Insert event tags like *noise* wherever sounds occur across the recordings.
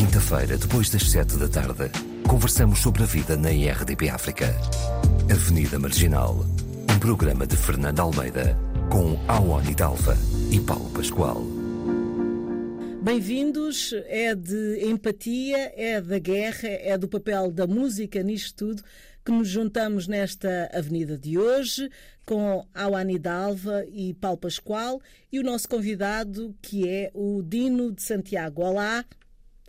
quinta-feira, depois das sete da tarde, conversamos sobre a vida na IRDP África. Avenida Marginal, um programa de Fernando Almeida, com Awani Dalva e Paulo Pascoal. Bem-vindos, é de empatia, é da guerra, é do papel da música nisto tudo que nos juntamos nesta avenida de hoje com Awani Dalva e Paulo Pascoal e o nosso convidado que é o Dino de Santiago. Olá,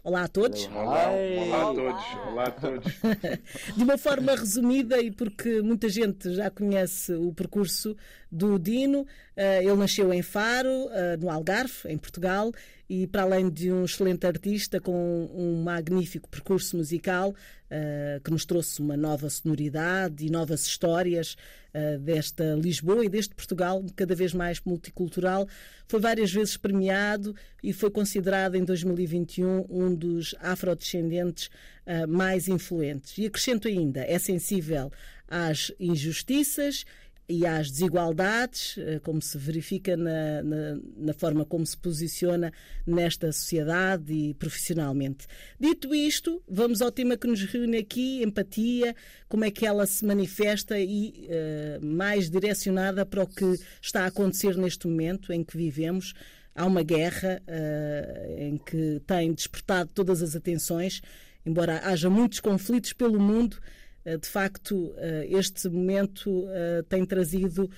Olá a todos. Olá, olá a todos. Olá a todos. *laughs* De uma forma resumida e porque muita gente já conhece o percurso do Dino, eh, ele nasceu em Faro, eh, no Algarve, em Portugal, e para além de um excelente artista com um magnífico percurso musical uh, que nos trouxe uma nova sonoridade e novas histórias uh, desta Lisboa e deste Portugal cada vez mais multicultural, foi várias vezes premiado e foi considerado em 2021 um dos afrodescendentes uh, mais influentes. E acrescento ainda, é sensível às injustiças e às desigualdades, eh, como se verifica na, na, na, forma como se posiciona nesta sociedade e profissionalmente. Dito isto, vamos ao tema que nos reúne aqui: empatia, como é que ela se manifesta e uh, mais direcionada para o que está a acontecer neste momento em que vivemos. Há uma guerra uh, em que tem despertado todas as atenções, embora haja muitos conflitos pelo mundo. Eh, de facto, eh, este momento eh, tem trazido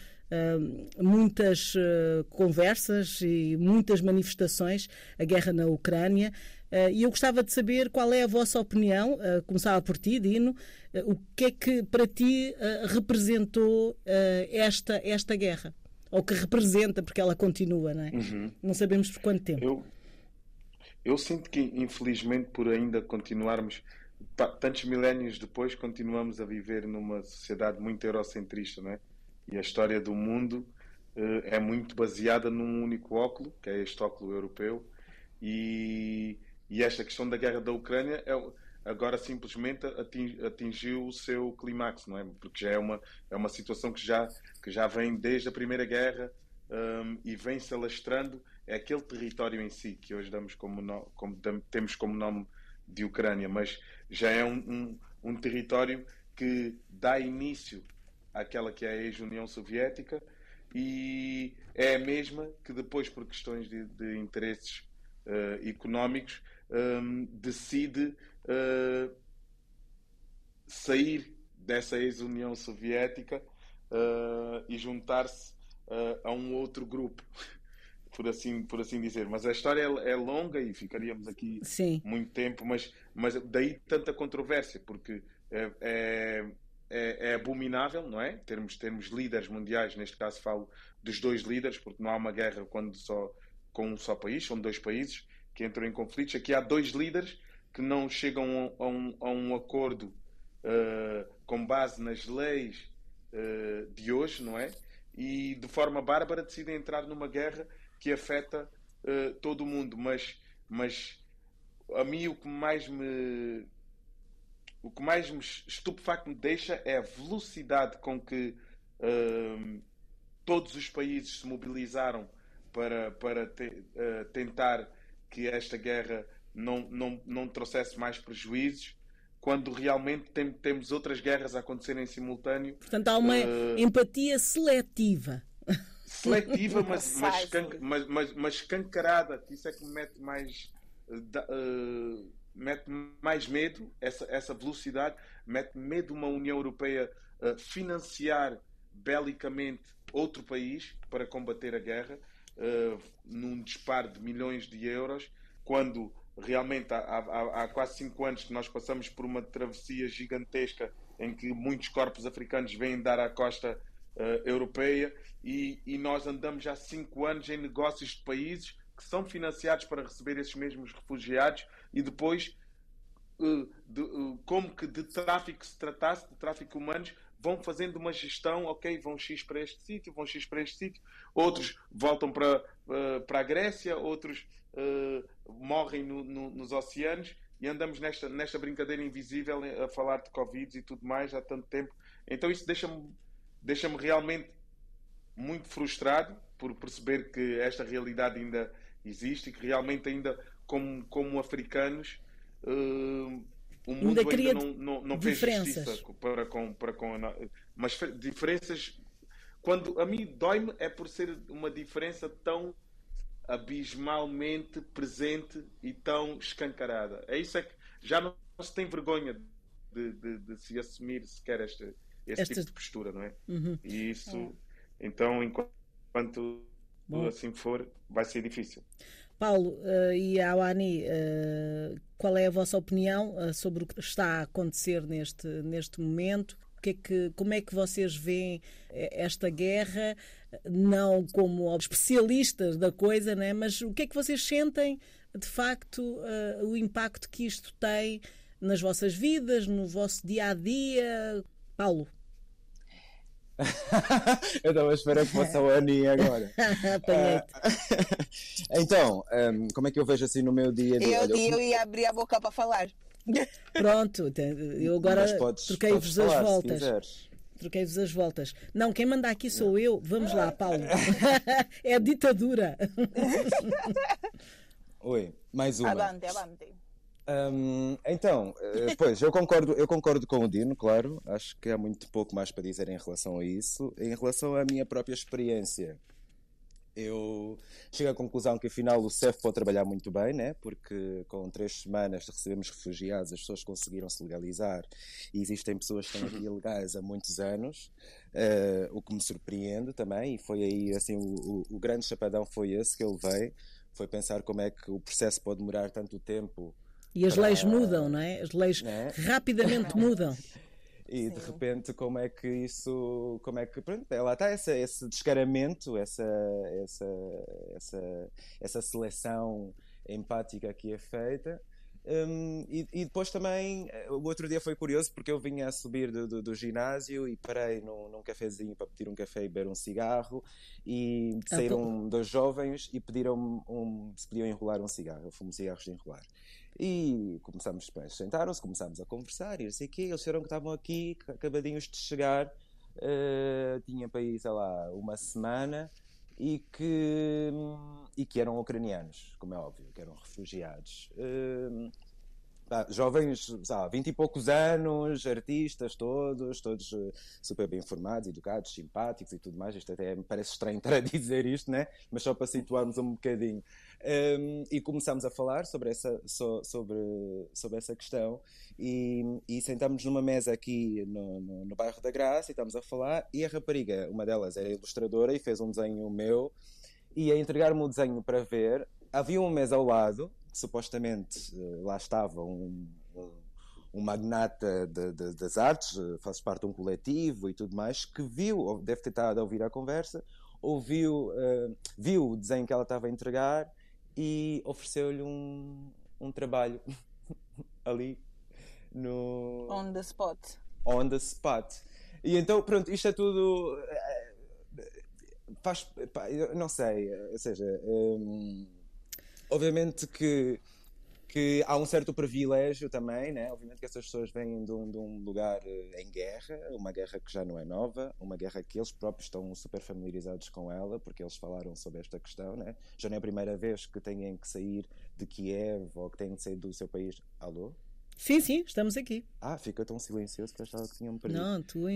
muitas conversas e muitas manifestações, a guerra na Ucrânia. E eu gostava de saber qual é a vossa opinião, começava por ti, Dino, o que é que para ti representou esta, esta guerra? Ou que representa, porque ela continua, não é? Uhum. Não sabemos por quanto tempo. Eu, eu sinto que, infelizmente, por ainda continuarmos tantos milénios depois continuamos a viver numa sociedade muito eurocentrista, não é? E a história do mundo uh, é muito baseada num único óculo, que é este óculo europeu, e, e esta questão da guerra da Ucrânia é, agora simplesmente atingiu o seu clímax, não é? Porque já é uma, é uma situação que já, que já vem desde a Primeira Guerra um, e vem se alastrando. É aquele território em si que hoje damos como, no, como temos como nome de Ucrânia, mas já é um, um, um território que dá início àquela que é a ex-União Soviética e é a mesma que depois, por questões de, de interesses uh, económicos, um, decide uh, sair dessa ex-União Soviética uh, e juntar-se a um outro grupo por assim, por assim dizer. Mas a história é, é longa e ficaríamos aqui Sim. muito tempo, mas, mas daí tanta controvérsia, porque é, é, é, é, abominável, não é? Termos, termos líderes mundiais, neste caso falo dos dois líderes, porque não há uma guerra quando só com um só país, são dois países que entram em conflitos. Aqui há dois líderes que não chegam a um, a um acordo uh, com base nas leis uh, de hoje, não é? E de forma bárbara decidem entrar numa guerra que afeta uh, todo o mundo, mas, mas a mim o que mais me o que mais me estupefacto me deixa é a velocidade com que uh, todos os países se mobilizaram para, para te, uh, tentar que esta guerra não, não, não trouxesse mais prejuízos, quando realmente tem, temos outras guerras a acontecer em simultâneo. Portanto, há uma uh, empatia seletiva seletiva, mas, mas, mas, mas, mas escancarada, que isso é que me mete mais. Uh, mete mais medo, essa, essa velocidade, mete medo uma União Europeia uh, financiar belicamente outro país para combater a guerra, uh, num disparo de milhões de euros, quando realmente há, há, há, quase cinco anos que nós passamos por uma travessia gigantesca em que muitos corpos africanos vêm dar à costa uh, europeia e, e, nós andamos já cinco anos em negócios de países que são financiados para receber esses mesmos refugiados e depois, uh, de, uh, como que de tráfico se tratasse, de tráfico humanos, vão fazendo uma gestão, ok, vão X para este sítio, vão X para este sítio, outros voltam para, para a Grécia, outros morrem no, no, nos oceanos e andamos nesta, nesta brincadeira invisível a falar de Covid e tudo mais há tanto tempo. Então isso deixa-me deixa-me realmente muito frustrado por perceber que esta realidade ainda existe e que realmente ainda como, como africanos uh, o mundo ainda, ainda não, não, não fez justiça para com, para com mas diferenças quando a mim dói-me é por ser uma diferença tão abismalmente presente e tão escancarada. É isso é que já não se tem vergonha de, de, de se assumir sequer esta, este Esta... tipo de postura, não é? Uhum. E isso, é. então, enquanto Bom. assim for, vai ser difícil. Paulo uh, e a Awani, uh, qual é a vossa opinião uh, sobre o que está a acontecer neste, neste momento? que é que, como é que vocês veem esta guerra, não como especialistas da coisa, né? mas o que é que vocês sentem, de facto, uh, o impacto que isto tem nas vossas vidas, no vosso dia a dia? Paulo. *laughs* eu estava a esperar que fosse *laughs* a Ani agora. uh, *laughs* então, um, como é que eu vejo assim no meu dia a dia? Eu, eu, eu ia abrir a boca para falar. Pronto, eu agora troquei-vos as voltas. Troquei-vos as voltas. Não, quem manda aqui sou eu. Vamos lá, Paulo. é a ditadura. Oi, mais uma. Avante, avante. Um, então, eh, pois, eu concordo, eu concordo com o Dino, claro. Acho que há muito pouco mais para dizer em relação a isso. Em relação à minha própria experiência, eu chego à conclusão que afinal o CEF pode trabalhar muito bem, né? porque com três semanas recebemos refugiados, as pessoas conseguiram se legalizar e existem pessoas que estão aqui ilegais há muitos anos, uh, o que me surpreende também, e foi aí assim, o, o, o, grande chapadão foi esse que ele veio, foi pensar como é que o processo pode demorar tanto tempo. E as para... leis mudam, não é? As leis né? rapidamente mudam. *laughs* e Sim. de repente como é que isso como é que pronto ela está esse, esse descaramento essa essa essa essa seleção empática que é feita um, e, e, depois também, o outro dia foi curioso porque eu vinha a subir do, do, do ginásio e parei num, num cafezinho para pedir um café e beber um cigarro. E ah, saíram dois jovens e pediram um, se podiam enrolar um cigarro. Eu fumo cigarros de enrolar. E começamos, sentaram-se, começámos a conversar e não sei o quê. Eles disseram que estavam aqui, acabadinhos de chegar, uh, tinha para ir, sei lá, uma semana e que, e que eram ucranianos, como é óbvio, que eram refugiados. Uh, jovens, sabe, 20 e poucos anos, artistas todos, todos uh, super bem informados, educados, simpáticos e tudo mais. Isto até me parece estranho *laughs* estar a dizer isto, né? mas só para situarmos um bocadinho. Um, e começámos a falar sobre essa, so, sobre, sobre essa questão e, e sentámos numa mesa aqui no, no, no, bairro da Graça e estamos a falar e a rapariga, uma delas era ilustradora e fez um desenho meu e a entregar-me o desenho para ver havia uma mesa ao lado que supostamente eh, lá estava um, um, um magnata de, de, das artes, eh, faz parte de um coletivo e tudo mais, que viu, deve ter estado a ouvir a conversa, ouviu, uh, viu o desenho que ela estava a entregar e ofereceu-lhe um, um trabalho *laughs* ali no. On the spot. On the spot. E então, pronto, isto é tudo. Eh, faz. Não sei, ou seja. Hum, obviamente que que há um certo privilégio também, né? Obviamente que essas pessoas vêm de um, de um, lugar eh, em guerra, uma guerra que já não é nova, uma guerra que eles próprios estão super familiarizados com ela, porque eles falaram sobre esta questão, né? Já não é a primeira vez que têm que sair de Kiev ou que têm que sair do seu país. Alô? Sim, sim, estamos aqui. Ah, fica tão silencioso que achava que tinham perdido. Não, tu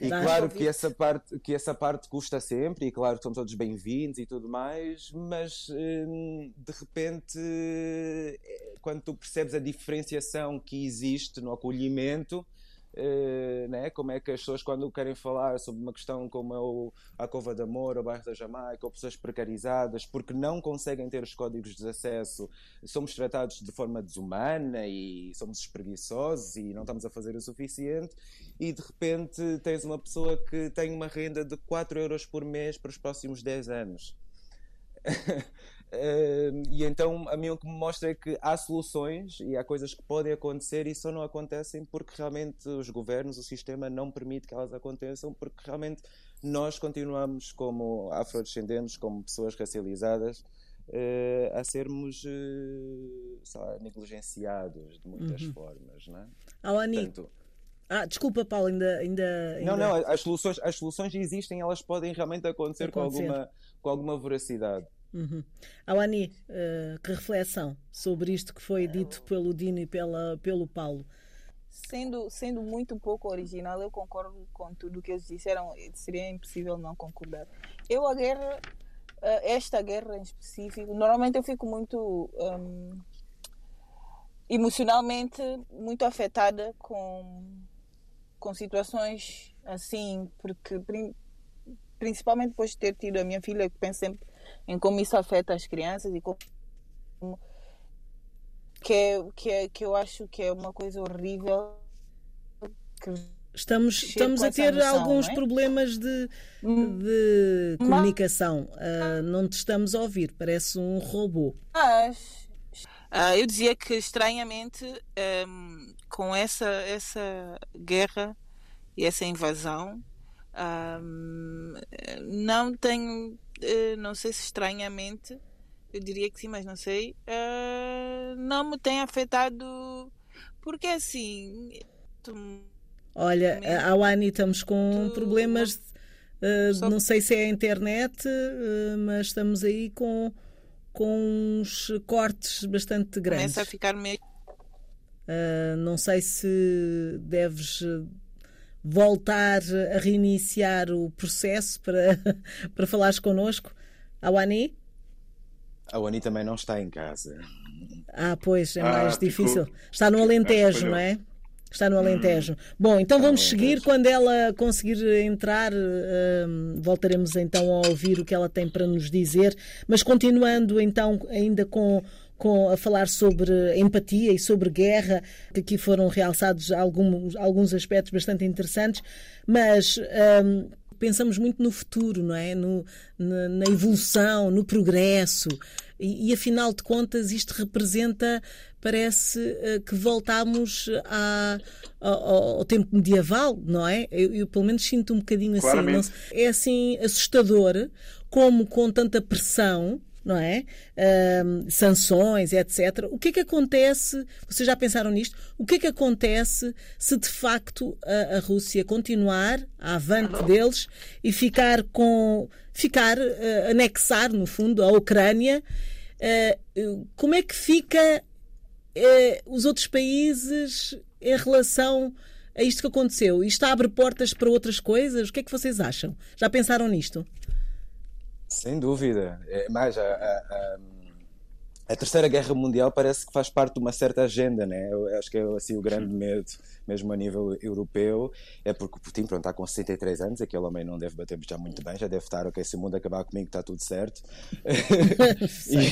e claro que essa, parte, que essa parte custa sempre, e claro que somos todos bem-vindos e tudo mais, mas hum, de repente, eh, quando tu percebes a diferenciação que existe no acolhimento, Uh, né? como é que as pessoas quando querem falar sobre uma questão como é o, a Cova de Amor, o bairro da Jamaica, ou pessoas precarizadas porque não conseguem ter os códigos de acesso, somos tratados de forma desumana e somos espreguiçosos e não estamos a fazer o suficiente e de repente tens uma pessoa que tem uma renda de 4 euros por mês para os próximos 10 anos. *laughs* Uh, e então a mim o que me mostra é que há soluções e há coisas que podem acontecer e só não acontecem porque realmente os governos, o sistema não permite que elas aconteçam porque realmente nós continuamos como afrodescendentes, como pessoas racializadas uh, a sermos uh, lá, negligenciados de muitas uhum. formas, não é? Portanto, ah, desculpa, Paulo, ainda, ainda, ainda, Não, não, as soluções, as soluções existem, elas podem realmente acontecer, acontecer. Com, alguma, com alguma veracidade. Uhum. Awani, uh, que reflexão sobre isto que foi dito pelo Dino e pela, pelo Paulo? Sendo, sendo muito pouco original, eu concordo com tudo que eles disseram. Seria impossível não concordar. Eu, a guerra, eh, esta guerra em específico, normalmente eu fico muito um, emocionalmente muito afetada com, com situações assim, porque principalmente depois de ter tido a minha filha, que penso sempre em como isso afeta as crianças e como que, é, que, é, que eu acho que é uma coisa horrível Estamos, estamos a ter noção, alguns é? problemas de, hum. de comunicação. Uh, não te estamos a ouvir, parece um robô. Mas uh, eu dizia que estranhamente um, com essa, essa guerra e essa invasão um, não tenho, uh, não sei se estranhamente, eu diria que sim, mas não sei, uh, não me tem afetado porque assim. Tu, Olha, a Awani estamos com tu, problemas, uh, não sei se é a internet, mas estamos aí com, com uns cortes bastante grandes. Começa a ficar meio. não sei se deves voltar a reiniciar o processo para, *laughs* para falares connosco? Awani? A Wani também não está em casa. Ah, pois, é mais ah, difícil. Ficou... Está no Alentejo, não é? Está no Alentejo. Hum. Bom, então vamos seguir. Quando ela conseguir entrar, uh, voltaremos então a ouvir o que ela tem para nos dizer. Mas continuando então ainda com com, a falar sobre empatia e sobre guerra, que aqui foram realçados alguns, alguns aspectos bastante interessantes, mas um, pensamos muito no futuro, não é? No, na, na evolução, no progresso. E, e, afinal de contas, isto representa, parece uh, que voltamos a, ao, ao, tempo medieval, não é? Eu, eu, pelo menos sinto um bocadinho assim. Não, é assim assustador como com tanta pressão não é? Uh, sanções, etc. O que é que acontece? Vocês já pensaram nisto? O que é que acontece se de facto a, a Rússia continuar a avante deles e ficar com ficar uh, anexar no fundo a Ucrânia? Uh, como é que fica eh, os outros países em relação a isto que aconteceu? Isto abre portas para outras coisas? O que é que vocês acham? Já pensaram nisto? Sem dúvida. É, mais, a, a, a, Terceira Guerra Mundial parece que faz parte de uma certa agenda, né? Eu acho que é assim, o grande medo, mesmo a nível europeu, é porque o Putin pronto, está com 63 anos, aquele homem não deve bater já muito bem, já deve estar, ok, se o mundo acabar comigo está tudo certo. *laughs* sei,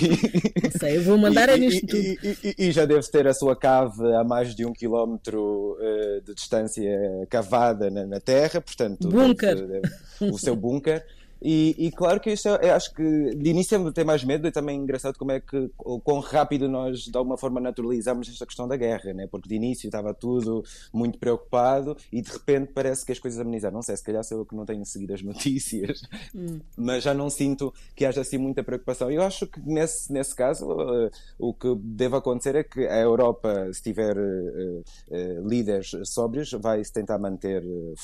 sei, eu vou mandar e, é nisto tudo. E, e, já deve ter a sua cave a mais de um quilómetro uh, de distância cavada na, na terra, portanto... Bunker! o seu bunker. E, e, claro que isso é, acho que de início tem mais medo e também é engraçado como é que o quão rápido nós de alguma forma naturalizamos esta questão da guerra, né? porque de início estava tudo muito preocupado e de repente parece que as coisas amenizaram. Não sei, se calhar sou eu que não tenho seguido as notícias, *laughs* hum. mas já não sinto que haja assim muita preocupação. Eu acho que nesse, nesse caso uh, o que deve acontecer é que a Europa, se tiver uh, uh, líderes sóbrios, vai se tentar manter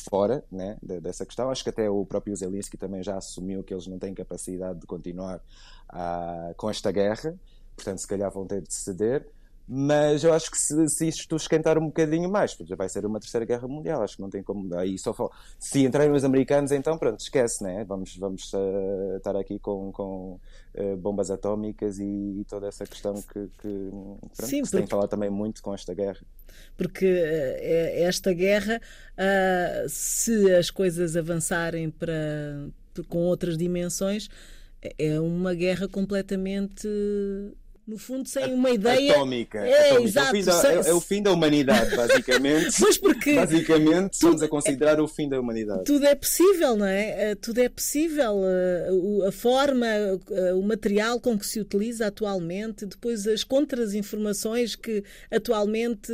fora né, dessa questão. Acho que até o próprio Zelensky também já assumiu que eles não têm capacidade de continuar uh, com esta guerra, portanto, se calhar vão ter de ceder. Mas eu acho que se, se isto esquentar um bocadinho mais, já vai ser uma terceira guerra mundial, acho que não tem como. Aí só Se entrarem os americanos, então pronto, esquece, né? Vamos, vamos uh, estar aqui com, com uh, bombas atómicas e, e, toda essa questão que, que, pronto, Sim, que se tem falado também muito com esta guerra. Porque uh, esta guerra, se as coisas avançarem para com outras dimensões, é uma guerra completamente no fundo, sem uma ideia. Atómica. É, atómica. Exato, é, o fim da, é, é, o fim da humanidade, *laughs* basicamente. Mas porque. Basicamente, estamos a considerar é, o fim da humanidade. Tudo é possível, não é? Eh, tudo é possível. Eh, a forma, eh, o material com que se utiliza atualmente, depois as contras-informações que atualmente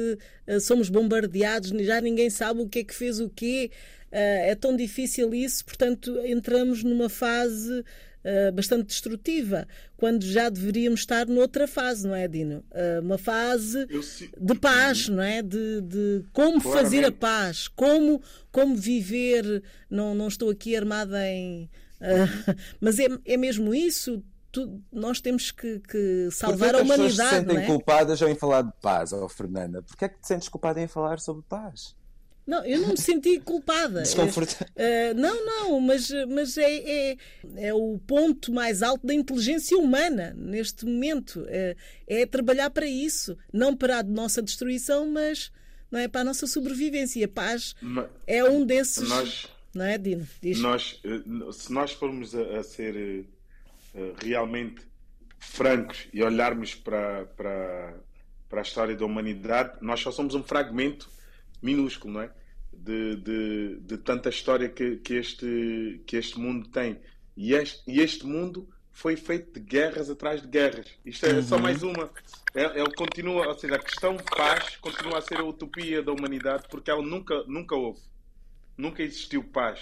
somos bombardeados, já ninguém sabe o que é que fez o quê. É tão difícil isso, portanto, entramos numa fase uh, bastante destrutiva, quando já deveríamos estar noutra fase, não é, Dino? Uh, uma fase de paz, não é? De, de como Claramente. fazer a paz, como, como viver. Não, não estou aqui armada em. Uh, *laughs* mas é, é mesmo isso? tu, nós temos que, que salvar a humanidade. As pessoas se sentem é? culpadas em falar de paz, oh, Fernanda. Porquê é que te sentes culpada em falar sobre paz? Não, eu não me senti culpada. Uh, não, não, mas, mas é, é, é, o ponto mais alto da inteligência humana neste momento. É, é trabalhar para isso, não para a nossa destruição, mas não é para a nossa sobrevivência. A paz mas, é um desses. Nós, não é, Dino? Diz. Nós, eh, se nós formos a, a ser uh, realmente francos e olharmos para, para, para a história da humanidade, nós só somos um fragmento minúsculo, não é? De, de, de tanta história que, que, este, que este mundo tem. E este, e este mundo foi feito de guerras atrás de guerras. Isto é uhum. só mais uma. Ele, ele, continua, ou seja, a questão paz continua a ser a utopia da humanidade porque ela nunca, nunca houve. Nunca existiu paz.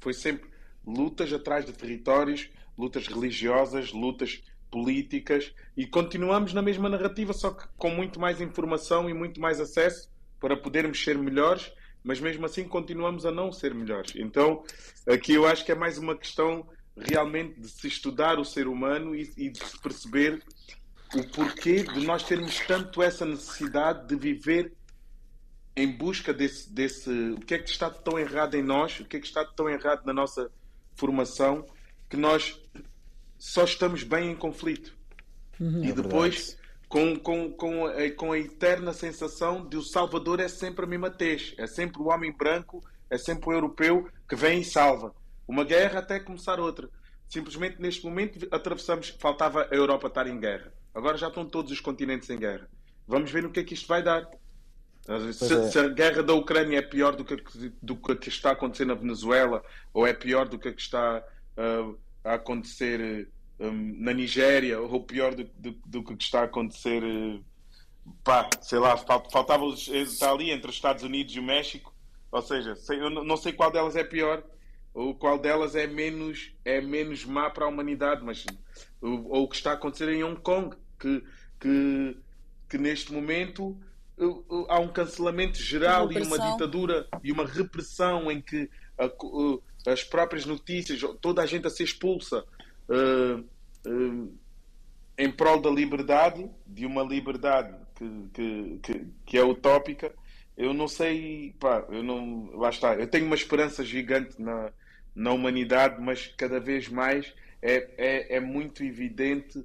Foi sempre lutas atrás de territórios, lutas religiosas, lutas políticas e continuamos na mesma narrativa, só que com muito mais informação e muito mais acesso para podermos ser melhores, mas mesmo assim continuamos a não ser melhores. Então, aqui eu acho que é mais uma questão realmente de se estudar o ser humano e, e de se perceber o porquê de nós termos tanto essa necessidade de viver em busca desse, desse o que é que está tão errado em nós, o que é que está tão errado na nossa formação, que nós só estamos bem em conflito. Uhum, e é depois com, com, com, a, com a eterna sensação de o Salvador é sempre a mesma tez, é sempre o homem branco, é sempre o europeu que vem e salva. Uma guerra até começar outra. Simplesmente neste momento atravessamos, faltava a Europa estar em guerra. Agora já estão todos os continentes em guerra. Vamos ver no que é que isto vai dar. Se, é. se, a guerra da Ucrânia é pior do que, do que está a acontecer na Venezuela, ou é pior do que está uh, a acontecer um, na Nigéria, ou pior do, do, do, que está a acontecer, uh, pá, sei lá, faltava estar ali entre os Estados Unidos e o México, ou seja, sei, eu não sei qual delas é pior, ou qual delas é menos, é menos má para a humanidade, mas ou, ou o que está a acontecer em Hong Kong, que, que, que neste momento uh, há um cancelamento geral e uma ditadura e uma repressão em que a, uh, as próprias notícias, toda a gente a ser expulsa. Uh, em prol da liberdade, de uma liberdade que, que, que, que, é utópica, eu não sei, pá, eu não, lá está, eu tenho uma esperança gigante na, na humanidade, mas cada vez mais é, é, é muito evidente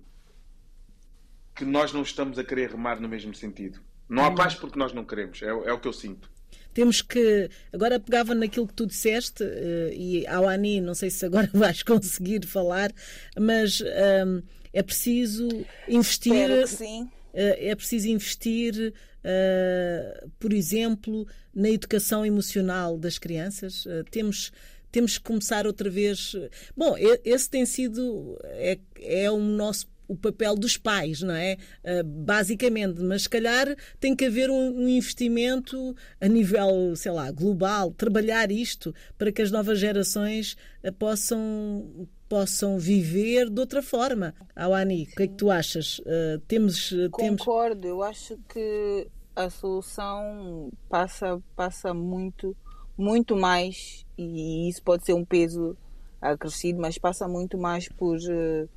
que nós não estamos a querer remar no mesmo sentido. Não há hum. paz porque nós não queremos, é, é o que eu sinto. Temos que. Agora pegava naquilo que tu disseste, uh, e ao Ani, não sei se agora *laughs* vais conseguir falar, mas um, é preciso investir. Sim. Uh, é preciso investir, uh, por exemplo, na educação emocional das crianças. temos temos que começar outra vez. Bom, esse tem sido é, é o nosso o papel dos pais, não é? Uh, basicamente, mas se calhar tem que haver um, um, investimento a nível, sei lá, global, trabalhar isto para que as novas gerações uh, possam possam viver de outra forma. Awani, o que é que tu achas? Uh, temos, Concordo, eu acho que a solução passa, passa muito, muito mais, e isso pode ser um peso acrescido, mas passa muito mais por uh,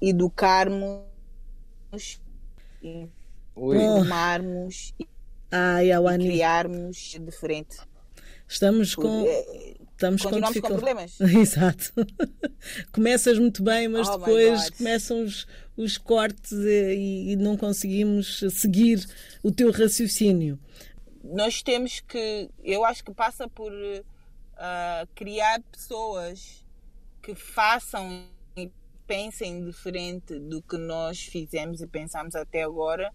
educarmos, informarmos Ai, e criarmos diferente. Estamos com. Eh, estamos com, com problemas. *laughs* Exato. *laughs* Começas muito bem, mas oh depois começam os, os cortes e, e, não conseguimos seguir o teu raciocínio. Nós temos que. Eu acho que passa por uh, criar pessoas que façam e pensem diferente do que nós fizemos e pensamos até agora.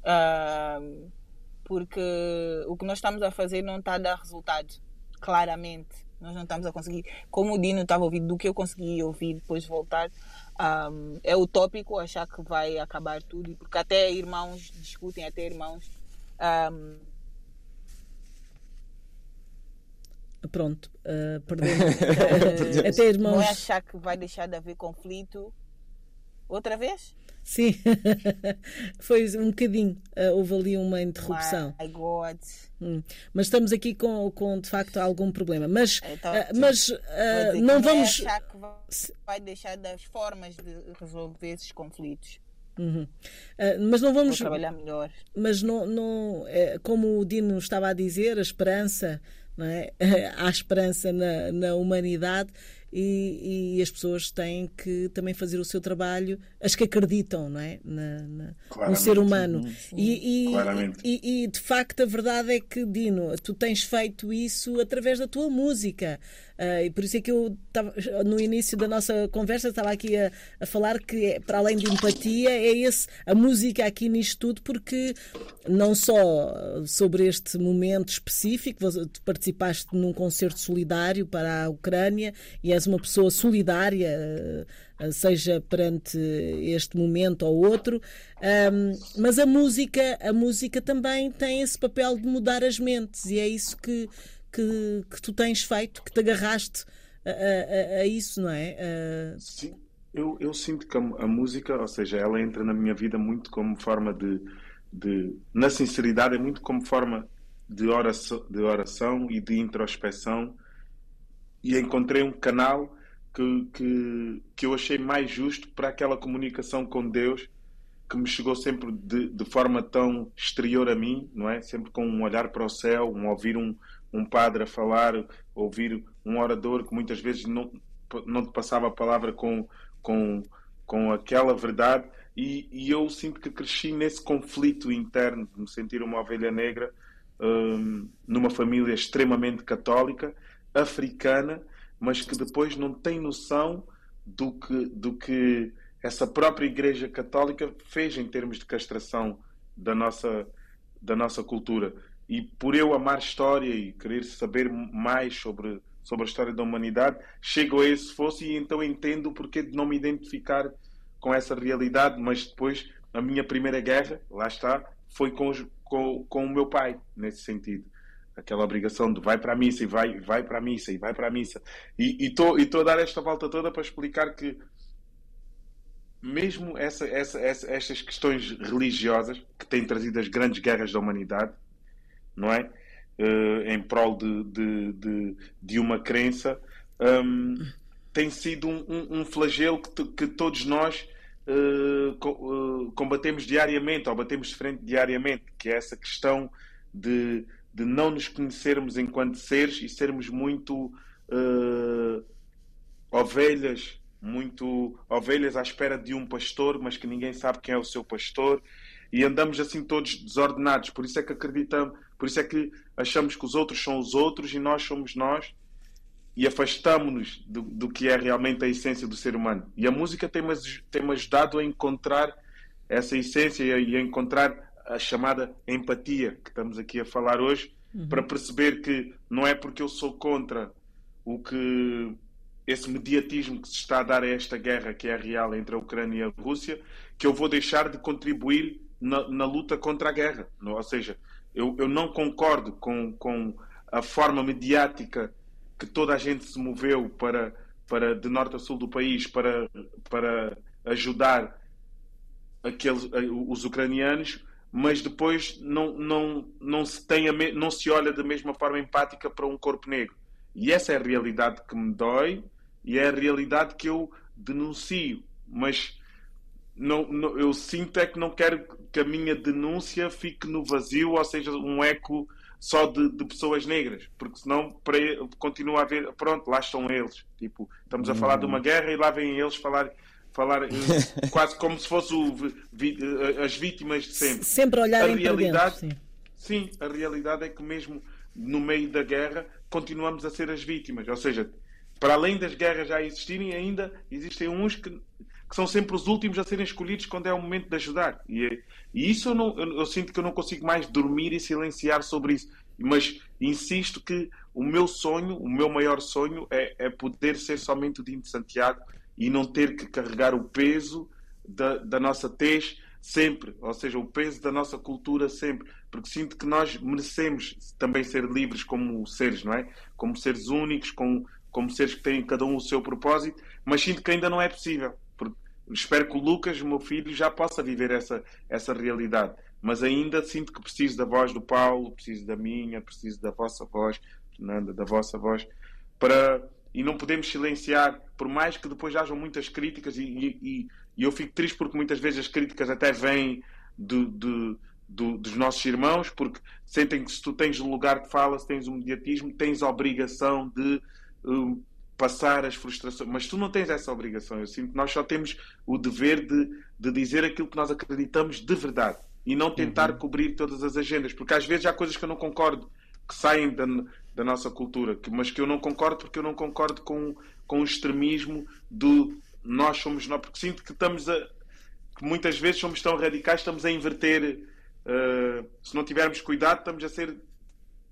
Uh, porque o que nós estamos a fazer não está a dar resultado, claramente. Nós não estamos a conseguir. Como o Dino estava ouvindo, do que eu consegui ouvir depois de voltar, um, é utópico achar que vai acabar tudo, porque até irmãos discutem, até irmãos um, pronto, uh, perdemos. *laughs* uh, até irmãos. Não é achar que vai deixar de haver conflito Outra vez? Sim, *laughs* foi um bocadinho. Uh, houve ali uma interrupção. My God. Hum. Mas estamos aqui com, com de facto algum problema. Mas, Então, uh, mas uh, não Quem é vamos. achar que vai- deixar das formas de resolver esses conflitos. Uhum. Uh, mas não Vou vamos. trabalhar melhor. Mas não, não é, como o Dino estava a dizer, a esperança, não é? *laughs* há esperança na, na humanidade e, e as pessoas têm que também fazer o seu trabalho, as que acreditam não é? na, na- no ser humano. E, e- e- de facto a verdade é que, Dino, tu tens feito isso através da tua música. Ah, e por isso é que eu estava, no início da nossa conversa estava aqui a, a falar que é, para além de empatia é esse a música aqui nisto tudo porque não só sobre este momento específico participaste num concerto solidário para a Ucrânia e és uma pessoa solidária ah, seja perante este momento ou outro Ahm, mas a música a música também tem esse papel de mudar as mentes e é isso que que, que tu tens feito, que te agarraste a, a- a- isso, não é? Ah, Sim, eu, eu sinto que a, a música, ou seja, ela entra na minha vida muito como forma de, de na sinceridade, é muito como forma de oração, de oração e de introspeção. E encontrei um canal que, que, que eu achei mais justo para aquela comunicação com Deus que me chegou sempre de, de forma tão exterior a mim, não é? Sempre com um olhar para o céu, um ouvir um, um padre a falar, ouvir um orador que muitas vezes não, não te passava a palavra com, com, com aquela verdade. E, e eu sinto que cresci nesse conflito interno de me sentir uma ovelha negra hum, numa família extremamente católica, africana, mas que depois não tem noção do que, do que essa própria Igreja Católica fez em termos de castração da nossa, da nossa cultura. E por eu amar história e querer saber mais sobre, sobre a história da humanidade, chego a esse fosso e então entendo o porquê de não me identificar com essa realidade, mas depois a minha primeira guerra, lá está, foi com, os- com, com o meu pai, nesse sentido. Aquela obrigação de vai para a missa e vai, vai para a missa e vai para a missa. E estou a dar esta volta toda para explicar que mesmo essa, essa, essa, estas questões religiosas que têm trazido as grandes guerras da humanidade, não é? Eh, em prol de, de, de, de uma crença, hum, tem sido um, um, um flagelo que, que todos nós eh, combatemos diariamente, ou batemos de frente diariamente, que é essa questão de, de não nos conhecermos enquanto seres e sermos muito eh, ovelhas, muito ovelhas à espera de um pastor, mas que ninguém sabe quem é o seu pastor, e andamos assim todos desordenados. Por isso é que acreditamos, por isso é que achamos que os outros são os outros e nós somos nós, e afastamos-nos do, do que é realmente a essência do ser humano. E a música tem-me tem ajudado a encontrar essa essência e a encontrar a chamada empatia que estamos aqui a falar hoje, para perceber que não é porque eu sou contra o que esse mediatismo que se está a dar a esta guerra que é real entre a Ucrânia e a Rússia, que eu vou deixar de contribuir na, na luta contra a guerra. Ou seja, eu, eu não concordo com, com a forma mediática que toda a gente se moveu para, para de norte a sul do país para, para ajudar aqueles, os ucranianos, mas depois não, não, não, se tem a me- não se olha da mesma forma empática para um corpo negro. E essa é a realidade que me dói e é a realidade que eu denuncio. Mas não, não- eu sinto é que não quero que a minha denúncia fique no vazio, ou seja, um eco só de, de pessoas negras, porque senão para, continua a haver, pronto, lá estão eles. Tipo, estamos a falar de uma guerra e lá vêm eles falar, falar eh, *laughs* quase como se fossem as vítimas de sempre. Sempre olharem A para realidade- dentro. Sim. Sim, a realidade é que mesmo no meio da guerra continuamos a ser as vítimas. Ou seja, para além das guerras já existirem, ainda existem uns que, que são sempre os últimos a serem escolhidos quando é o momento de ajudar. E, é- e isso eu, não, eu, eu sinto que eu não consigo mais dormir e silenciar sobre isso. Mas insisto que o meu sonho, o meu maior sonho é, é poder ser somente o Dino de Santiago e não ter que carregar o peso da, da nossa tez sempre, ou seja, o peso da nossa cultura sempre, porque sinto que nós merecemos também ser livres como seres, não é? Como seres únicos, como, como seres que têm cada um o seu propósito, mas sinto que ainda não é possível. Espero que o Lucas, meu filho, já possa viver essa, essa realidade. Mas ainda sinto que preciso da voz do Paulo, preciso da minha, preciso da vossa voz, Fernanda, da vossa voz, para e não podemos silenciar, por mais que depois hajam muitas críticas, e, e, e eu fico triste porque muitas vezes as críticas até vêm de, de, de, dos nossos irmãos, porque sentem que se tu tens um lugar de fala, se tens um mediatismo, tens a obrigação de um, passar as frustrações. Mas tu não tens essa obrigação. Eu sinto que nós só temos o dever de, de dizer aquilo que nós acreditamos de verdade e não tentar uhum. cobrir todas as agendas, porque às vezes há coisas que eu não concordo que saem da, da nossa cultura, que, mas que eu não concordo porque eu não concordo com, com o extremismo do nós somos nós, porque sinto que estamos a que muitas vezes somos tão radicais, estamos a inverter. Uh, se não tivermos cuidado, estamos a ser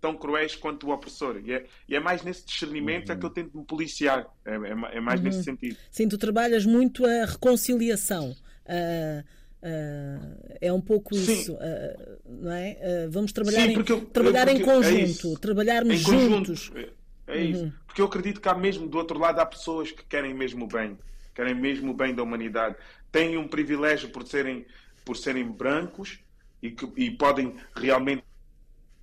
tão cruéis quanto o opressor. E é, e é mais nesse discernimento uhum. é que eu tento me policiar. É, é, é mais uhum. nesse sentido. Sim, tu trabalhas muito a reconciliação. Uh, uh, é um pouco Sim. isso, uh, não é? vamos trabalhar, Sim, em, eu, trabalhar em é conjunto, é trabalharmos em juntos. Conjunto, é, é isso. Uhum. Porque eu acredito que há mesmo do outro lado há pessoas que querem mesmo o bem, querem mesmo o bem da humanidade. Têm um privilégio por serem, por serem brancos e, que, e podem realmente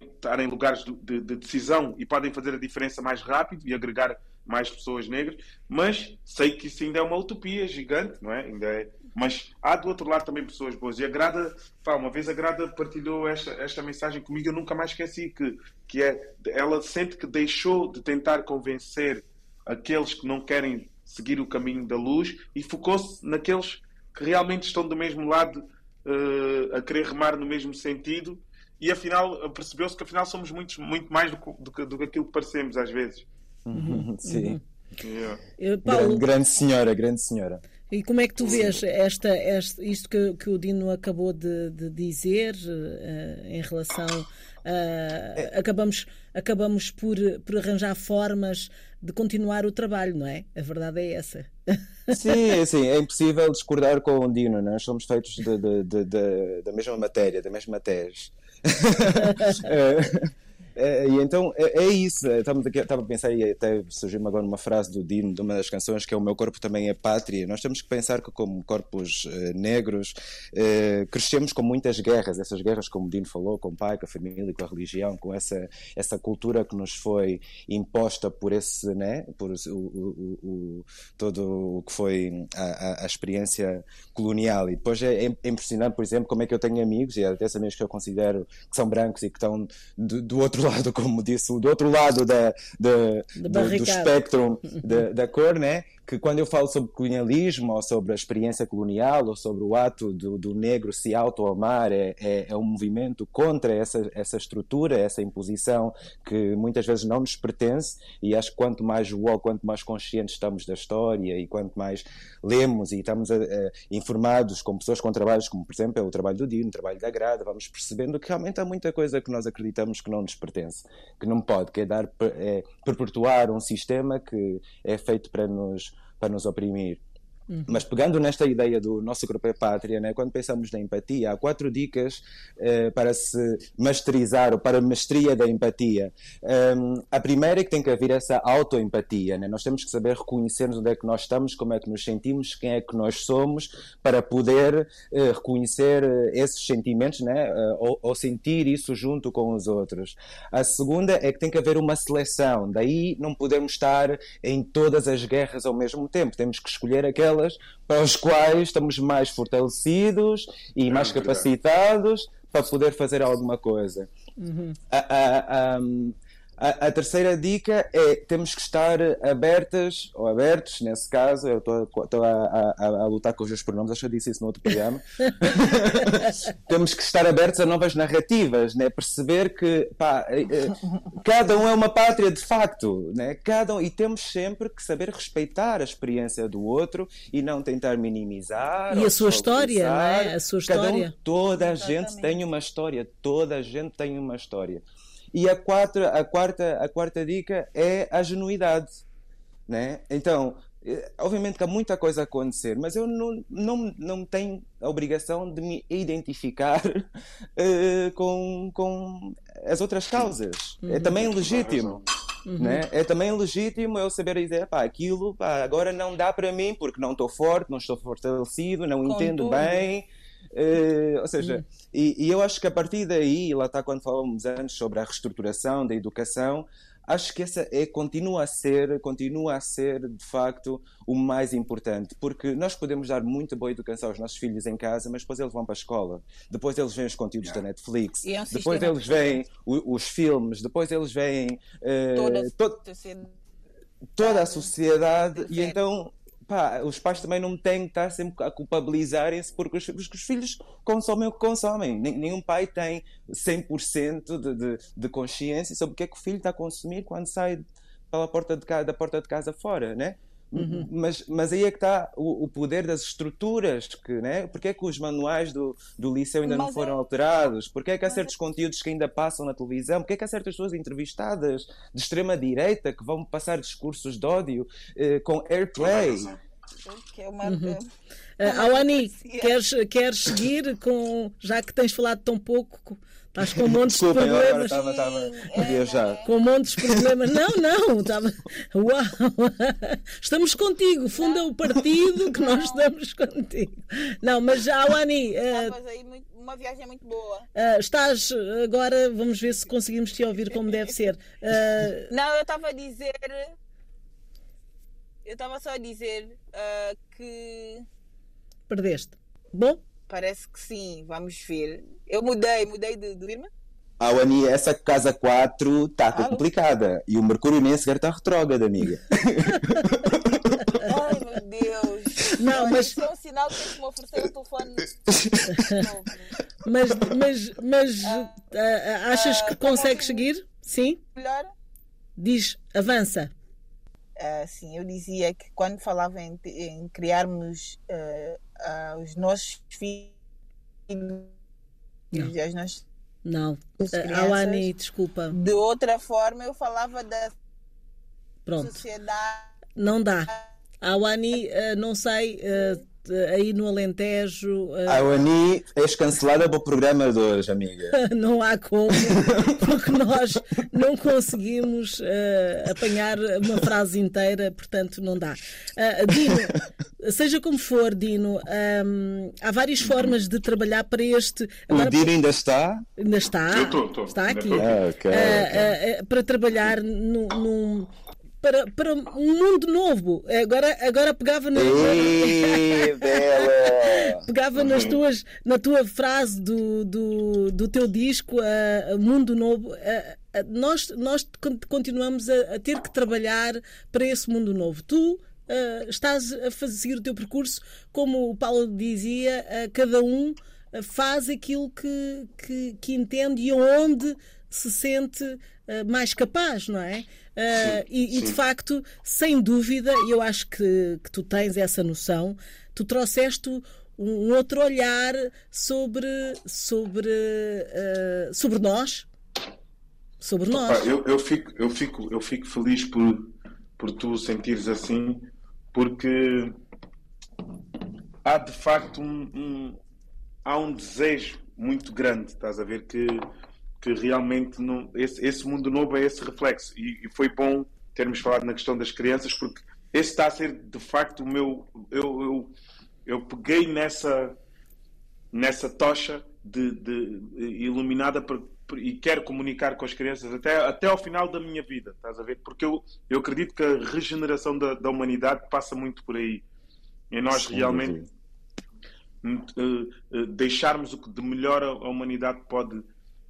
estar em lugares de, de, de, decisão e podem fazer a diferença mais rápido e agregar mais pessoas negras, mas sei que isso ainda é uma utopia gigante, não é? Ainda é... Mas há do outro lado também pessoas boas. E a Grada, pá, uma vez a Grada partilhou esta, esta mensagem comigo, eu nunca mais esqueci, que, que é, ela sente que deixou de tentar convencer aqueles que não querem seguir o caminho da luz e focou-se naqueles que realmente estão do mesmo lado uh, a querer remar no mesmo sentido e afinal percebeu-se que afinal somos muito, muito mais do, do, do, do que aquilo que parecemos às vezes. Uhum. *laughs* Sim. Yeah. Paulo, grande, grande, senhora, grande senhora. E como é que tu vês esta, esta, isto que, que o Dino acabou de, de dizer uh, em relação a. Uh, acabamos, acabamos por, por arranjar formas de continuar o trabalho, não é? A verdade é essa. Sim, *laughs* é assim, é impossível discordar com o Dino, nós somos feitos de, de, de, da mesma matéria, da mesma tese. *laughs* *laughs* É, e então é, é isso. Estava a pensar e até surgiu-me agora uma frase do Dino, de uma das canções, que é O meu corpo também é pátria. Nós temos que pensar que, como corpos eh, negros, eh, crescemos com muitas guerras. Essas guerras, como o Dino falou, com o pai, com a família, com a religião, com essa, essa cultura que nos foi imposta por esse, né? Por o, o, o todo o que foi a, a, experiência colonial. E depois é, é, impressionante, por exemplo, como é que eu tenho amigos, e até amigos que eu considero que são brancos e que estão do, do outro lado, como disse, do outro lado da, da, do, do espectro *laughs* da, da cor, né? Que quando eu falo sobre colonialismo ou sobre a experiência colonial ou sobre o ato do, do negro se auto-amar, é, é, é, um movimento contra essa, essa estrutura, essa imposição que muitas vezes não nos pertence e acho que quanto mais woke, quanto mais conscientes estamos da história e quanto mais lemos e estamos a, a, informados com pessoas com trabalhos como, por exemplo, é o trabalho do Dino, o trabalho da Grada, vamos percebendo que realmente há muita coisa que nós acreditamos que não nos pertence, que não pode, que é, dar, é perpetuar um sistema que é feito para nos para nos oprimir. Uhum. Mas pegando nesta ideia do nosso grupo é pátria, né, quando pensamos na empatia, há quatro dicas eh, para se masterizar ou para a mestria da empatia. Um, a primeira é que tem que haver essa autoempatia. Né? Nós temos que saber reconhecermos onde é que nós estamos, como é que nos sentimos, quem é que nós somos, para poder eh, reconhecer eh, esses sentimentos né? Eh, ou, ou, sentir isso junto com os outros. A segunda é que tem que haver uma seleção. Daí não podemos estar em todas as guerras ao mesmo tempo. Temos que escolher aquela aquelas para os quais estamos mais fortalecidos e é mais capacitados para poder fazer alguma coisa. Uhum. A, a, a, a, a, terceira dica é temos que estar abertas, ou abertos, nesse caso, eu estou a, a, a, lutar com os meus pronomes, acho que eu disse isso no outro programa. *laughs* temos que estar abertos a novas narrativas, né? perceber que pá, eh, eh, cada um é uma pátria de facto, né? cada um, e temos sempre que saber respeitar a experiência do outro e não tentar minimizar. E a sua história, não é? A sua história. Um, toda a Exatamente. gente tem uma história, toda a gente tem uma história. E a, quatro, a, quarta, a quarta dica é a genuidade. Né? Então, eh, obviamente que há muita coisa a acontecer, mas eu não, não, não tenho a obrigação de me identificar uh, *laughs* com, com as outras causas. É uhum. também legítimo. Uhum. Né? É também legítimo eu saber dizer, pá, aquilo pá, agora não dá para mim porque não estou forte, não estou fortalecido, não Com entendo bem. Uh, ou seja, e, e, eu acho que a partir daí, lá está quando falamos antes sobre a reestruturação da educação, acho que essa é, continua a ser, continua a ser de facto o mais importante, porque nós podemos dar muita boa educação aos nossos filhos em casa, mas depois eles vão para a escola, depois eles veem os conteúdos yeah. da Netflix, é depois eles veem os, os, filmes, depois eles veem uh, toda, to toda a sociedade e então pá, os pais também não têm que estar sempre a culpabilizarem-se porque os, os, filhos consomem o que consomem. Nenhum pai tem 100% de, de, de consciência sobre o que é que o filho está a consumir quando sai pela porta de casa, da porta de casa fora, né? Uhum. Mas, mas aí é que está o, o, poder das estruturas, que, né? porque é que os manuais do, do liceu ainda mas não foram é... alterados? Porque é que há certos conteúdos que ainda passam na televisão? Porque é que há certas pessoas entrevistadas de extrema-direita que vão passar discursos de ódio eh, com airplay? Que é uma, uhum. Uh, Awani, queres, queres seguir com. Já que tens falado tão pouco, Estás com montes Desculpa, de problemas. Estava, estava a viajar. Com montes de problemas. Não, não. Estava... Uau! Estamos contigo. Funda o partido que nós estamos contigo. Não, mas Awani. Uh, uma viagem muito boa. Uh, estás agora, vamos ver se conseguimos te ouvir como deve ser. Uh... Não, eu estava a dizer. Eu estava só a dizer uh, que. Perdeste. Bom? Parece que sim, vamos ver. Eu mudei, mudei de, de firma. Ah, Ani, essa casa 4 está complicada. E o Mercúrio nem sequer está retrógrado, amiga. Ai, meu Deus. Não, mas. Isso é um sinal que tens que me oferecer o telefone. mas mas, mas uh, uh, achas que consegues seguir? Sim? Melhor? Diz, avança. Uh, sim, eu dizia que quando falava em, em criarmos uh, os nossos filhos não. as nossas não, Awani, desculpa. De outra forma, eu falava da Pronto. sociedade. Não dá. Awani, uh, não sei, uh, aí no Alentejo. Uh... A Ani és cancelada para o programa de hoje, amiga. *laughs* não há como, porque nós não conseguimos uh, apanhar uma frase inteira, portanto não dá. Uh, Dino, seja como for, Dino, um, há várias formas de trabalhar para este. Agora, o Dino ainda está? Ainda está. Eu estou, Está aqui. Ah, okay, okay. para trabalhar num. num para, para um mundo novo. Agora, agora pegava na. Ei, pegava nas uhum. tuas, na tua frase do, do, do teu disco, uh, Mundo Novo. Uh, nós, nós continuamos a, a, ter que trabalhar para esse mundo novo. Tu uh, estás a fazer, seguir o teu percurso, como o Paulo dizia, cada um faz aquilo que, que, que entende e onde se sente mais capaz, não é? Uh, e, e, de facto, sem dúvida, eu acho que, que tu tens essa noção, tu trouxeste um outro olhar sobre, sobre, uh, sobre nós. Sobre nós. Opa, eu, eu, fico, eu, fico, eu fico feliz por, por tu sentires assim, porque há de facto um, um, há um desejo muito grande, estás a ver, que que realmente não, esse, esse, mundo novo é esse reflexo. E, e, foi bom termos falado na questão das crianças, porque esse está a ser de facto o meu. Eu, eu, eu peguei nessa, nessa tocha de, de iluminada por, por, e quero comunicar com as crianças até, até ao final da minha vida, estás a ver? Porque eu, eu acredito que a regeneração da, da humanidade passa muito por aí. E nós sim, realmente. Uh, uh, deixarmos o que de melhor a humanidade pode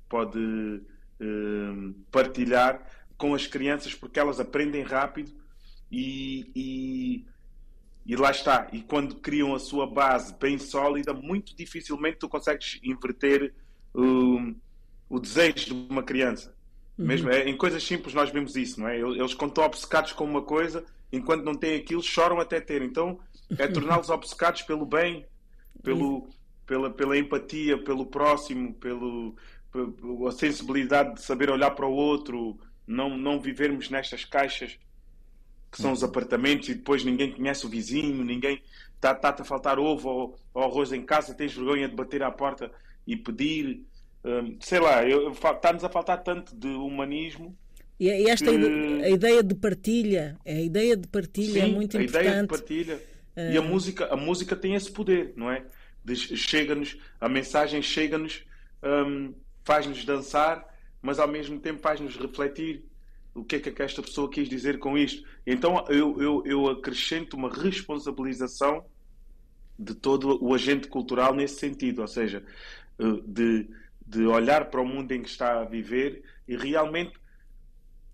pode uh, partilhar com as crianças porque elas aprendem rápido e, e, e, lá está. E quando criam a sua base bem sólida, muito dificilmente tu consegues inverter uh, o desejo de uma criança. Uhum. Mesmo é, em coisas simples nós vemos isso, não é? Eles quando estão obcecados com uma coisa, enquanto não têm aquilo, choram até ter. Então é torná-los *laughs* obcecados pelo bem, pelo, pela, pela empatia, pelo próximo, pelo, a sensibilidade de saber olhar para o outro, não, não vivermos nestas caixas que são os apartamentos e depois ninguém conhece o vizinho, ninguém está-te tá a faltar ovo ou, ou, arroz em casa, tens vergonha de bater à porta e pedir. Um, sei lá, está-nos a faltar tanto de humanismo E esta que... a ideia de partilha, a ideia de partilha é Sim, é muito importante. A ideia de partilha. Uh... E a música, a música tem esse poder, não é? Chega-nos, a mensagem chega-nos, um, faz-nos dançar, mas ao mesmo tempo faz-nos refletir o que é que esta pessoa quis dizer com isto. Então eu, eu, eu acrescento uma responsabilização de todo o agente cultural nesse sentido, ou seja, eh, de, de olhar para o mundo em que está a viver e realmente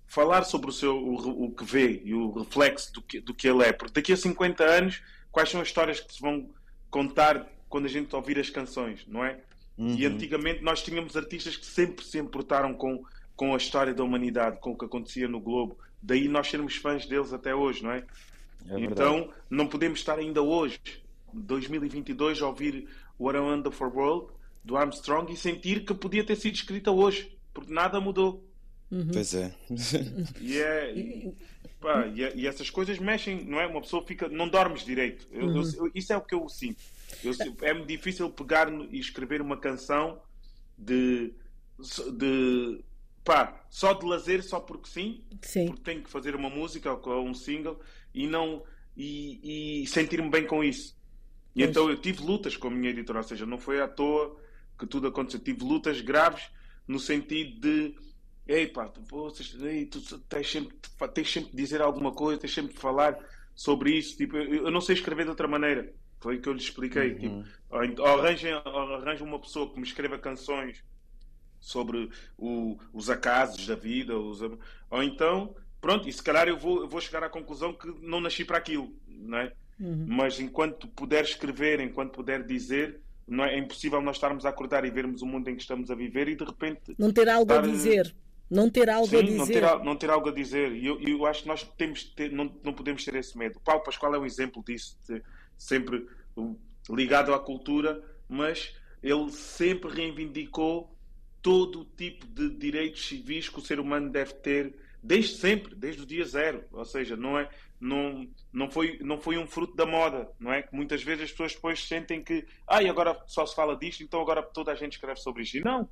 falar sobre o, seu, o, o que vê e o reflexo do que, do que ele é. Porque daqui a 50 anos, quais são as histórias que se vão contar quando a gente ouvir as canções, não é? Uhum. E antigamente nós tínhamos artistas que sempre se importaram com, com a história da humanidade, com o que acontecia no globo. Daí nós sermos fãs deles até hoje, não é? é então não podemos estar ainda hoje 2022 ouvir What a Wonderful World do Armstrong e sentir que podia ter sido escrita hoje, porque nada mudou. Uhum. Pois é. E, é e, pá, e, e, essas coisas mexem, não é? Uma pessoa fica. Não dormes direito. Eu, uhum. eu, isso é o que eu sinto. Eu, é-me difícil pegar e escrever uma canção de. de pá, só de lazer, só porque sim, sim. porque tenho que fazer uma música ou um single e não. e, e sentir-me bem com isso. E então eu tive lutas com a minha editora, ou seja, não foi à toa que tudo aconteceu. Tive lutas graves no sentido de ei pá, tu, vocês, ei, tu tens sempre, tens sempre de dizer alguma coisa, tens sempre de falar sobre isso. Tipo, eu, eu não sei escrever de outra maneira. Foi o que eu lhe expliquei. Uhum. Tipo, ou, arranjem, arranjem uma pessoa que me escreva canções sobre o, os acasos da vida, os, ou então, pronto, e se calhar eu vou, eu vou chegar à conclusão que não nasci para aquilo, não é? Uhum. Mas enquanto puder escrever, enquanto puder dizer, não é, é, impossível nós estarmos a acordar e vermos o mundo em que estamos a viver e de repente. Não ter algo estar... a dizer. Não ter algo Sim, a dizer. Não ter, não ter algo a dizer. E eu, eu acho que nós temos ter, não, não podemos ter esse medo. Paulo Pascoal é um exemplo disso, sempre ligado à cultura, mas ele sempre reivindicou todo o tipo de direitos civis que o ser humano deve ter desde sempre, desde o dia zero. Ou seja, não é, não, não, foi, não foi um fruto da moda, não é? Que muitas vezes as pessoas depois sentem que, ai, ah, agora só se fala disto, então agora toda a gente escreve sobre isto. E não.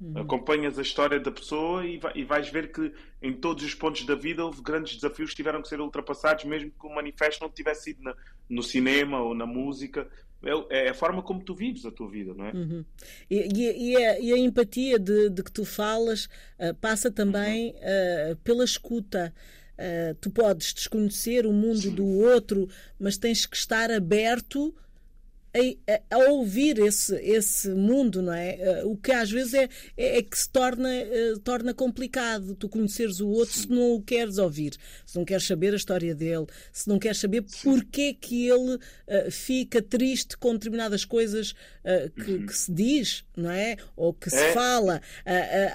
Uhum. Acompanhas a história da pessoa e, vai, e vais ver que em todos os pontos da vida houve grandes desafios que tiveram que ser ultrapassados, mesmo que o manifesto não tivesse sido na, no cinema ou na música. É, é, a forma como tu vives a tua vida, não é? Uhum. E, e, e, a, e, a, empatia de, de, que tu falas uh, passa também uh, pela escuta. Uh, tu podes desconhecer o mundo do outro, mas tens que estar aberto a, a, ouvir esse, esse mundo, não é? Uh, o que às vezes é, é, é que se torna, uh, torna complicado tu conheceres o outro se não o queres ouvir, se não queres saber a história dele, se não queres saber porque que ele uh, fica triste com determinadas coisas que, uhum. que, se diz, não é? Ou que se é. fala.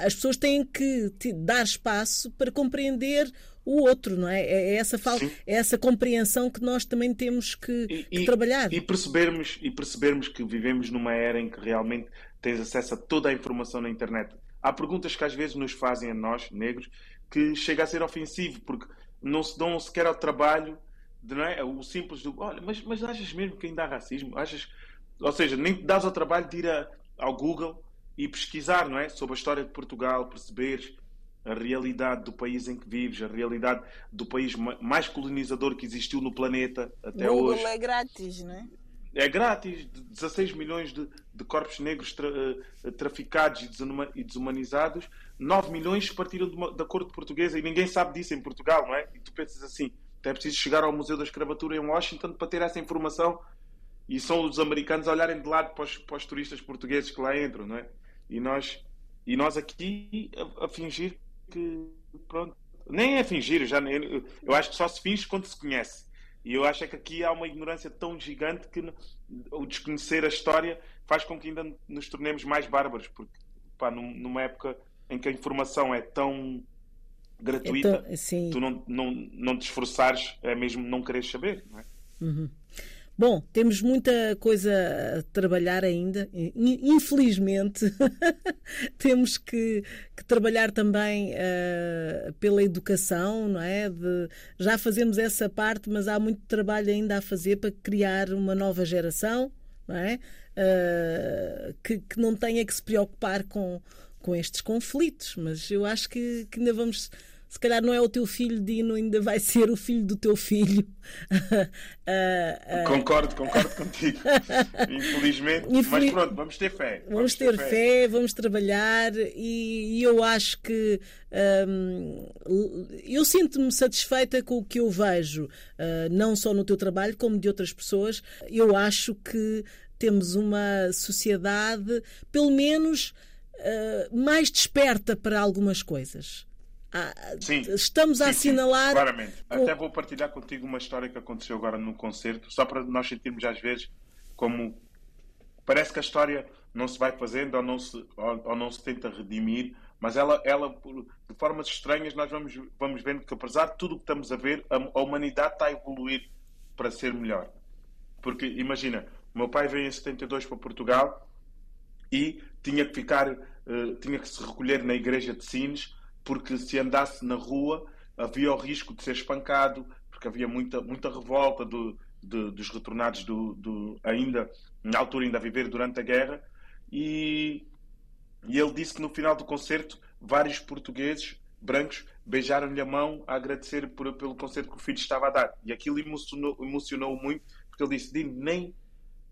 as pessoas têm que dar espaço para compreender o outro, não é? É, essa, falta, é essa compreensão que nós também temos que, e, que trabalhar. E percebermos, e percebermos que vivemos numa era em que realmente tens acesso a toda a informação na internet. Há perguntas que às vezes nos fazem a nós, negros, que chega a ser ofensivo, porque não se dão sequer ao trabalho, de, não é? o simples do, olha, mas, mas achas mesmo que ainda há racismo? Achas... Ou seja, nem te dás ao trabalho de ir a, ao Google e pesquisar, não é? Sobre a história de Portugal, perceberes a realidade do país em que vives, a realidade do país mais colonizador que existiu no planeta até Google hoje. é grátis, não é? É grátis, 16 milhões de, de corpos negros tra, uh, traficados e desumanizados, 9 milhões partiram de, da corte portuguesa e ninguém sabe disso em Portugal, não é? E tu pensas assim, é preciso chegar ao Museu da Escravatura em Washington para ter essa informação e são os americanos a olharem de lado para os, para os turistas portugueses que lá entram, não é? E nós, e nós aqui a, a fingir que pronto, nem é fingir, eu já eu, eu acho que só se finge quando se conhece. E eu acho é que aqui há uma ignorância tão gigante que o desconhecer a história faz com que ainda nos tornemos mais bárbaros, porque pá, numa época em que a informação é tão gratuita, então, tu não, não, não te esforçares é mesmo não querer saber, não é? Uhum. Bom, temos muita coisa a trabalhar ainda, infelizmente. *laughs* temos que, que, trabalhar também uh, pela educação, não é? De, já fazemos essa parte, mas há muito trabalho ainda a fazer para criar uma nova geração, não é? Uh, que, que, não tenha que se preocupar com, com estes conflitos, mas eu acho que, que ainda vamos se calhar não é o teu filho, Dino, ainda vai ser o filho do teu filho. uh, *laughs* concordo, concordo *laughs* contigo. Infelizmente, Infeliz... mas pronto, vamos ter fé. Vamos, vamos ter, ter fé. fé. vamos trabalhar e, e eu acho que um, eu sinto-me satisfeita com o que eu vejo, não só no teu trabalho, como de outras pessoas. Eu acho que temos uma sociedade, pelo menos, mais desperta para algumas coisas. Ah, sim, estamos a assinalar. Sim, claramente. Com... Até vou partilhar contigo uma história que aconteceu agora num concerto, só para nós sentirmos às vezes como parece que a história não se vai fazendo ou não se, ou, ou não se tenta redimir, mas ela, ela, de formas estranhas, nós vamos, vamos vendo que apesar de tudo o que estamos a ver, a, a humanidade está a evoluir para ser melhor. Porque imagina, o meu pai veio em 72 para Portugal e tinha que ficar, uh, tinha que se recolher na igreja de Sines porque se andasse na rua havia o risco de ser espancado, porque havia muita, muita revolta do, de, dos retornados do, do, ainda, na altura ainda a viver durante a guerra, e, e ele disse que no final do concerto vários portugueses brancos beijaram-lhe a mão a agradecer por, pelo concerto que o filho estava a dar. E aquilo emocionou, emocionou muito, porque ele disse, nem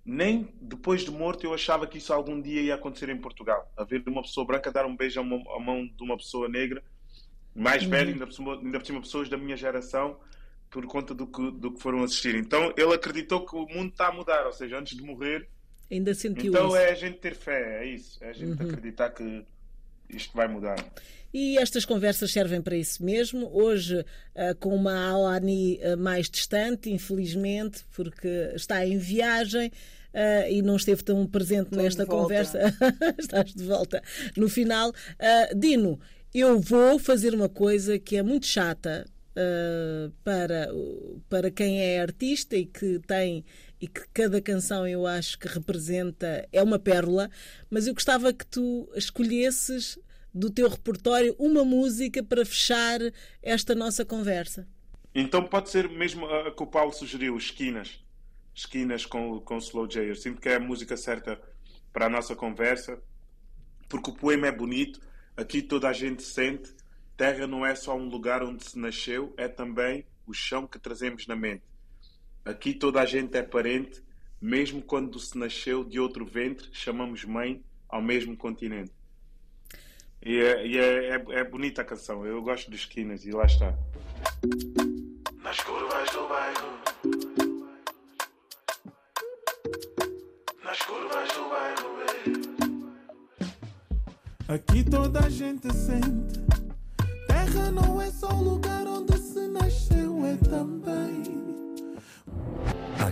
nem depois de morto eu achava que isso algum dia ia acontecer em Portugal. Haver uma pessoa branca dar um beijo a mão de uma pessoa negra, mais uhum. velha, ainda por, ainda por cima pessoas da minha geração, por conta do que, do que foram assistir. Então ele acreditou que o mundo está a mudar, ou seja, antes de morrer. Ainda sentiu então, isso. Então é a gente ter fé, é isso. É a gente uhum. acreditar que isto vai mudar. E estas conversas servem para isso mesmo. Hoje, uh, com uma Alani uh, mais distante, infelizmente, porque está em viagem. Uh, e não esteve tão presente Estou nesta conversa. *laughs* Estás de volta. No final, Dino, eu vou fazer uma coisa que é muito chata Uh, para, para quem é artista e que tem e que cada canção eu acho que representa é uma pérola, mas eu gostava que tu escolhesses do teu repertório uma música para fechar esta nossa conversa. Então pode ser mesmo a que o Paulo sugeriu, Esquinas. Esquinas com, com Slow J. Eu sinto que é a música certa para a nossa conversa, porque o poema é bonito, aqui toda a gente sente. Terra não é só um lugar onde se nasceu, é também o chão que trazemos na mente. Aqui toda a gente é parente, mesmo quando se nasceu de outro ventre, chamamos mãe ao mesmo continente. E, é, e é, é, é, bonita a canção, eu gosto de esquinas e lá está. Nas curvas do bairro. Nas curvas do bairro. Aqui toda a gente sente. Terra não é só um lugar onde se nasceu, é também.